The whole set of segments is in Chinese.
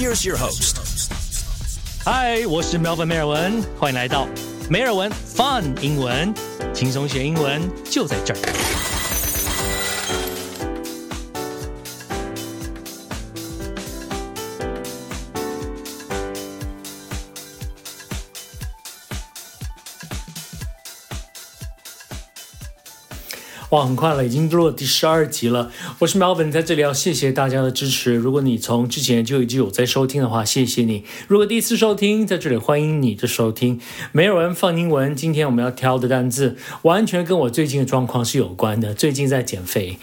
Here's your host. 嗨，我是 Melvin 梅尔文，欢迎来到梅尔文 Fun 英文，轻松学英文就在这儿。哇，很快了，已经录了第十二集了。我是 Melvin，在这里要谢谢大家的支持。如果你从之前就已经有在收听的话，谢谢你。如果第一次收听，在这里欢迎你的收听。没有人放英文，今天我们要挑的单字完全跟我最近的状况是有关的。最近在减肥。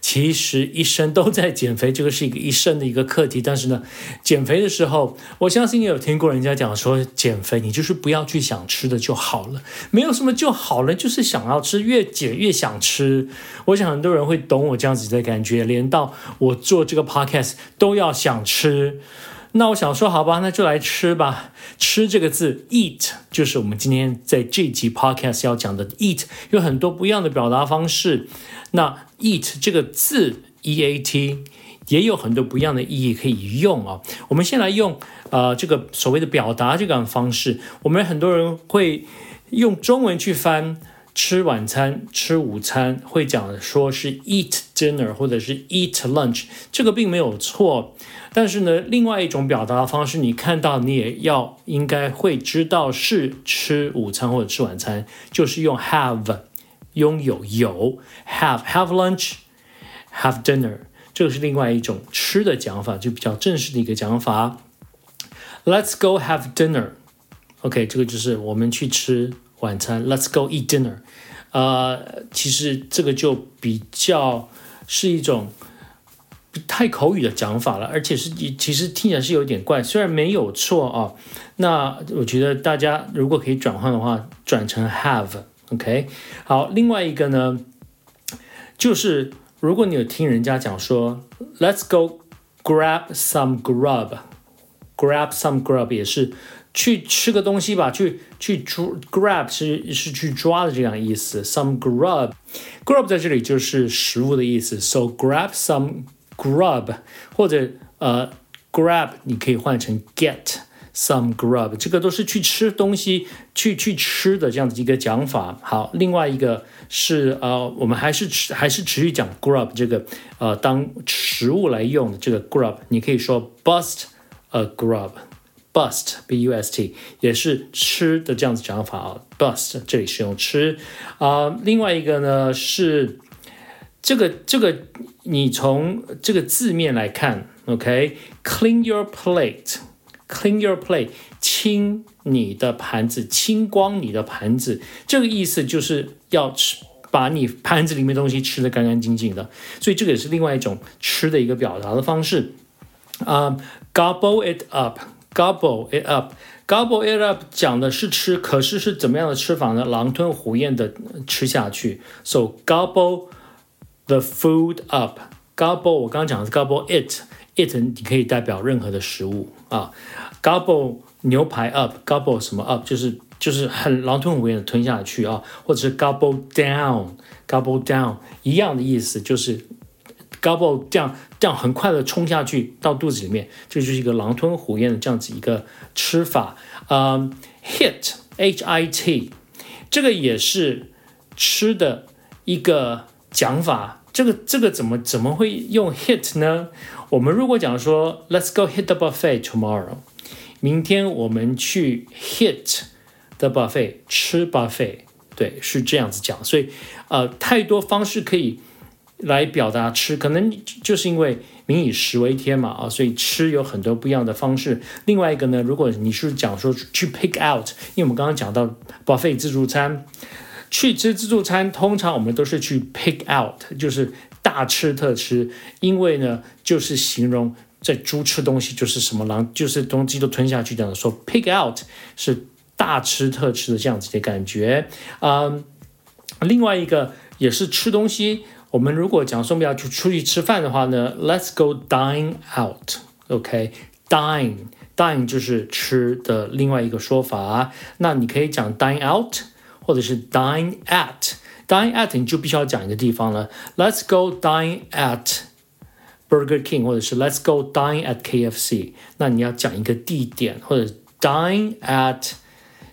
其实一生都在减肥，这个是一个一生的一个课题。但是呢，减肥的时候，我相信你有听过人家讲说，减肥你就是不要去想吃的就好了，没有什么就好了，就是想要吃，越减越想吃。吃我想很多人会懂我这样子的感觉，连到我做这个 podcast 都要想吃。那我想说，好吧，那就来吃吧。吃这个字，eat，就是我们今天在这集 podcast 要讲的 eat，有很多不一样的表达方式。那 eat 这个字，e a t，也有很多不一样的意义可以用啊。我们先来用呃这个所谓的表达这个方式。我们很多人会用中文去翻吃晚餐、吃午餐，会讲说是 eat dinner 或者是 eat lunch，这个并没有错。但是呢，另外一种表达方式，你看到你也要应该会知道是吃午餐或者吃晚餐，就是用 have。拥有有 have have lunch have dinner，这个是另外一种吃的讲法，就比较正式的一个讲法。Let's go have dinner。OK，这个就是我们去吃晚餐。Let's go eat dinner。呃，其实这个就比较是一种太口语的讲法了，而且是其实听起来是有点怪，虽然没有错啊。那我觉得大家如果可以转换的话，转成 have。OK，好，另外一个呢，就是如果你有听人家讲说，Let's go grab some grub，grab some grub 也是去吃个东西吧，去去抓 grab 是是去抓的这样意思。Some grub，grub 在这里就是食物的意思，So grab some grub，或者呃 grab 你可以换成 get。Some grub，这个都是去吃东西、去去吃的这样的一个讲法。好，另外一个是呃，我们还是持还是持续讲 grub 这个呃当食物来用的这个 grub，你可以说 bust a grub Bust, b u s t，也是吃的这样子讲法啊。bust 这里是用吃啊。另外一个呢是这个这个你从这个字面来看，OK，clean your plate。Clean your plate，清你的盘子，清光你的盘子。这个意思就是要吃，把你盘子里面东西吃的干干净净的。所以这个也是另外一种吃的一个表达的方式。啊，gobble it up up，gobble it up，gobble it up 讲的是吃，可是是怎么样的吃法呢？狼吞虎咽的吃下去。So gobble the food up，gobble 我刚刚讲的是 gobble it，it 你可以代表任何的食物啊。Gobble 牛排 up，gobble 什么 up 就是就是很狼吞虎咽的吞下去啊，或者是 gobble down，gobble down 一样的意思，就是 gobble 这样这样很快的冲下去到肚子里面，这就是一个狼吞虎咽的这样子一个吃法。嗯，hit h i t 这个也是吃的一个讲法，这个这个怎么怎么会用 hit 呢？我们如果讲说 Let's go hit the buffet tomorrow。明天我们去 hit the buffet 吃 buffet，对，是这样子讲。所以，呃，太多方式可以来表达吃，可能就是因为民以食为天嘛，啊，所以吃有很多不一样的方式。另外一个呢，如果你是讲说去 pick out，因为我们刚刚讲到 buffet 自助餐，去吃自助餐，通常我们都是去 pick out，就是大吃特吃，因为呢，就是形容。在猪吃东西就是什么狼，就是东西都吞下去这样说 pick out 是大吃特吃的这样子的感觉啊。另外一个也是吃东西，我们如果讲说我们要去出去吃饭的话呢，let's go dine out，OK，dine，dine 就是吃的另外一个说法。那你可以讲 dine out，或者是 dine at，dine at 你就必须要讲一个地方了，let's go dine at。Burger King，或者是 Let's go dine at KFC，那你要讲一个地点，或者 dine at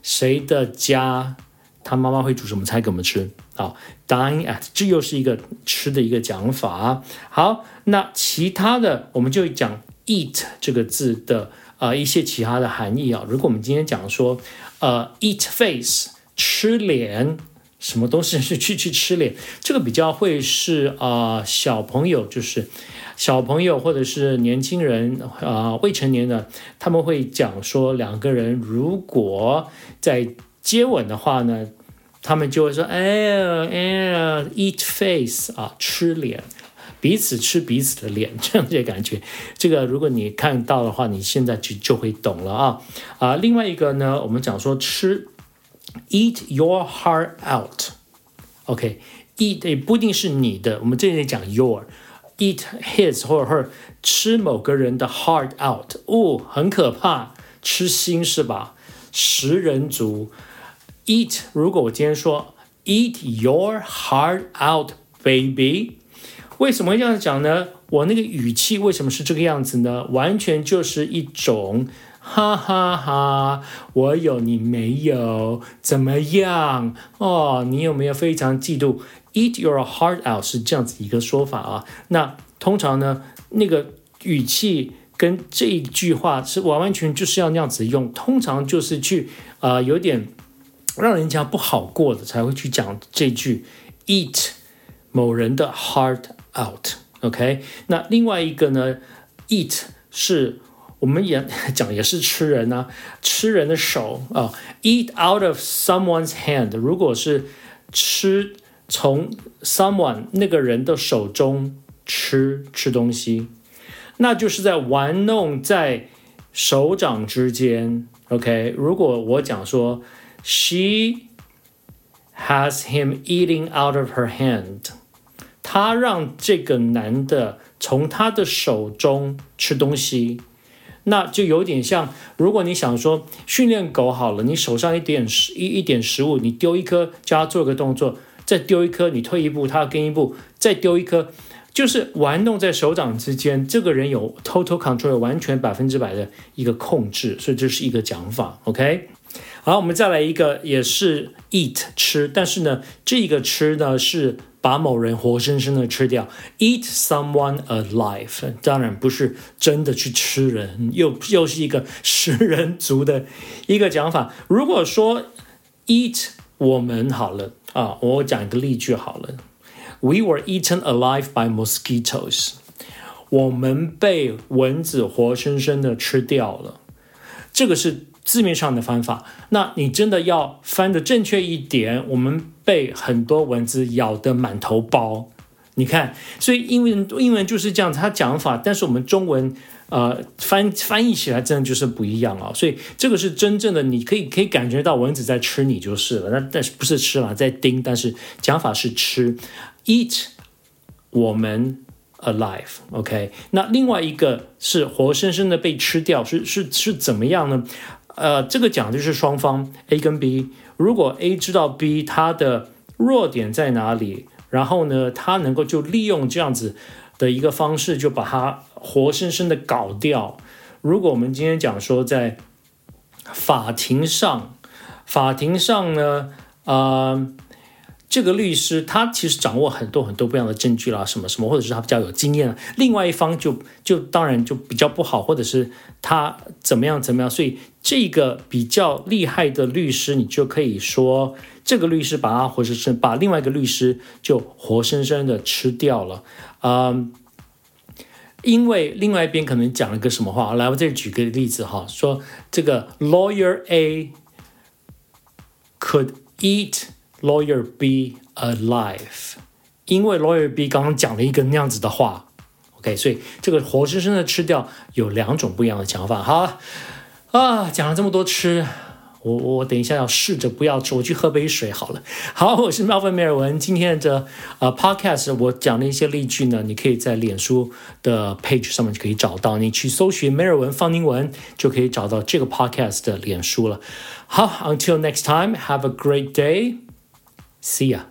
谁的家，他妈妈会煮什么菜给我们吃啊？dine at 这又是一个吃的一个讲法。好，那其他的我们就讲 eat 这个字的呃一些其他的含义啊。如果我们今天讲说呃 eat face 吃脸。什么东西是去去吃脸？这个比较会是啊，小朋友就是小朋友或者是年轻人啊，未成年的，他们会讲说两个人如果在接吻的话呢，他们就会说哎呀哎呀，eat face 啊，吃脸，彼此吃彼此的脸，这样的感觉。这个如果你看到的话，你现在就就会懂了啊啊。另外一个呢，我们讲说吃。Eat your heart out. OK，eat 也不一定是你的，我们这里讲 your。Eat his 或者 her，吃某个人的 heart out，哦，很可怕，吃心是吧？食人族。Eat，如果我今天说 Eat your heart out, baby，为什么这样讲呢？我那个语气为什么是这个样子呢？完全就是一种。哈哈哈，我有你没有？怎么样？哦，你有没有非常嫉妒？Eat your heart out 是这样子一个说法啊。那通常呢，那个语气跟这一句话是完完全就是要那样子用。通常就是去啊，有点让人家不好过的才会去讲这句 Eat 某人的 heart out。OK，那另外一个呢，Eat 是。我们也讲也是吃人呐，吃人的手啊，eat out of someone's hand。如果是吃从 someone 那个人的手中吃吃东西，那就是在玩弄在手掌之间。OK，如果我讲说 she has him eating out of her hand，他让这个男的从他的手中吃东西。那就有点像，如果你想说训练狗好了，你手上一点食一一点食物，你丢一颗，叫它做个动作，再丢一颗，你退一步，它跟一步，再丢一颗，就是玩弄在手掌之间。这个人有 total control，完全百分之百的一个控制，所以这是一个讲法。OK，好，我们再来一个，也是 eat 吃，但是呢，这个吃呢是。把某人活生生的吃掉，eat someone alive，当然不是真的去吃人，又又是一个食人族的一个讲法。如果说 eat 我们好了啊，我讲一个例句好了，We were eaten alive by mosquitoes，我们被蚊子活生生的吃掉了，这个是。字面上的翻法，那你真的要翻的正确一点，我们被很多蚊子咬得满头包。你看，所以英文英文就是这样，它讲法，但是我们中文呃翻翻译起来真的就是不一样啊。所以这个是真正的，你可以可以感觉到蚊子在吃你就是了。那但是不是吃了，在叮，但是讲法是吃，eat 我们 alive，OK。那另外一个是活生生的被吃掉，是是是怎么样呢？呃，这个讲的就是双方 A 跟 B，如果 A 知道 B 他的弱点在哪里，然后呢，他能够就利用这样子的一个方式，就把他活生生的搞掉。如果我们今天讲说在法庭上，法庭上呢，啊。这个律师他其实掌握很多很多不一样的证据啦，什么什么，或者是他比较有经验。另外一方就就当然就比较不好，或者是他怎么样怎么样。所以这个比较厉害的律师，你就可以说这个律师把他活生生把另外一个律师就活生生的吃掉了。嗯，因为另外一边可能讲了个什么话，来我这里举个例子哈，说这个 lawyer A could eat。Lawyer B alive，因为 Lawyer B 刚刚讲了一个那样子的话，OK，所以这个活生生的吃掉有两种不一样的讲法。好啊，讲了这么多吃，我我等一下要试着不要吃，我去喝杯水好了。好，我是 Melvin 梅尔文，今天的呃 Podcast 我讲的一些例句呢，你可以在脸书的 page 上面就可以找到，你去搜寻梅尔文方英文就可以找到这个 Podcast 的脸书了。好，Until next time，have a great day。See ya.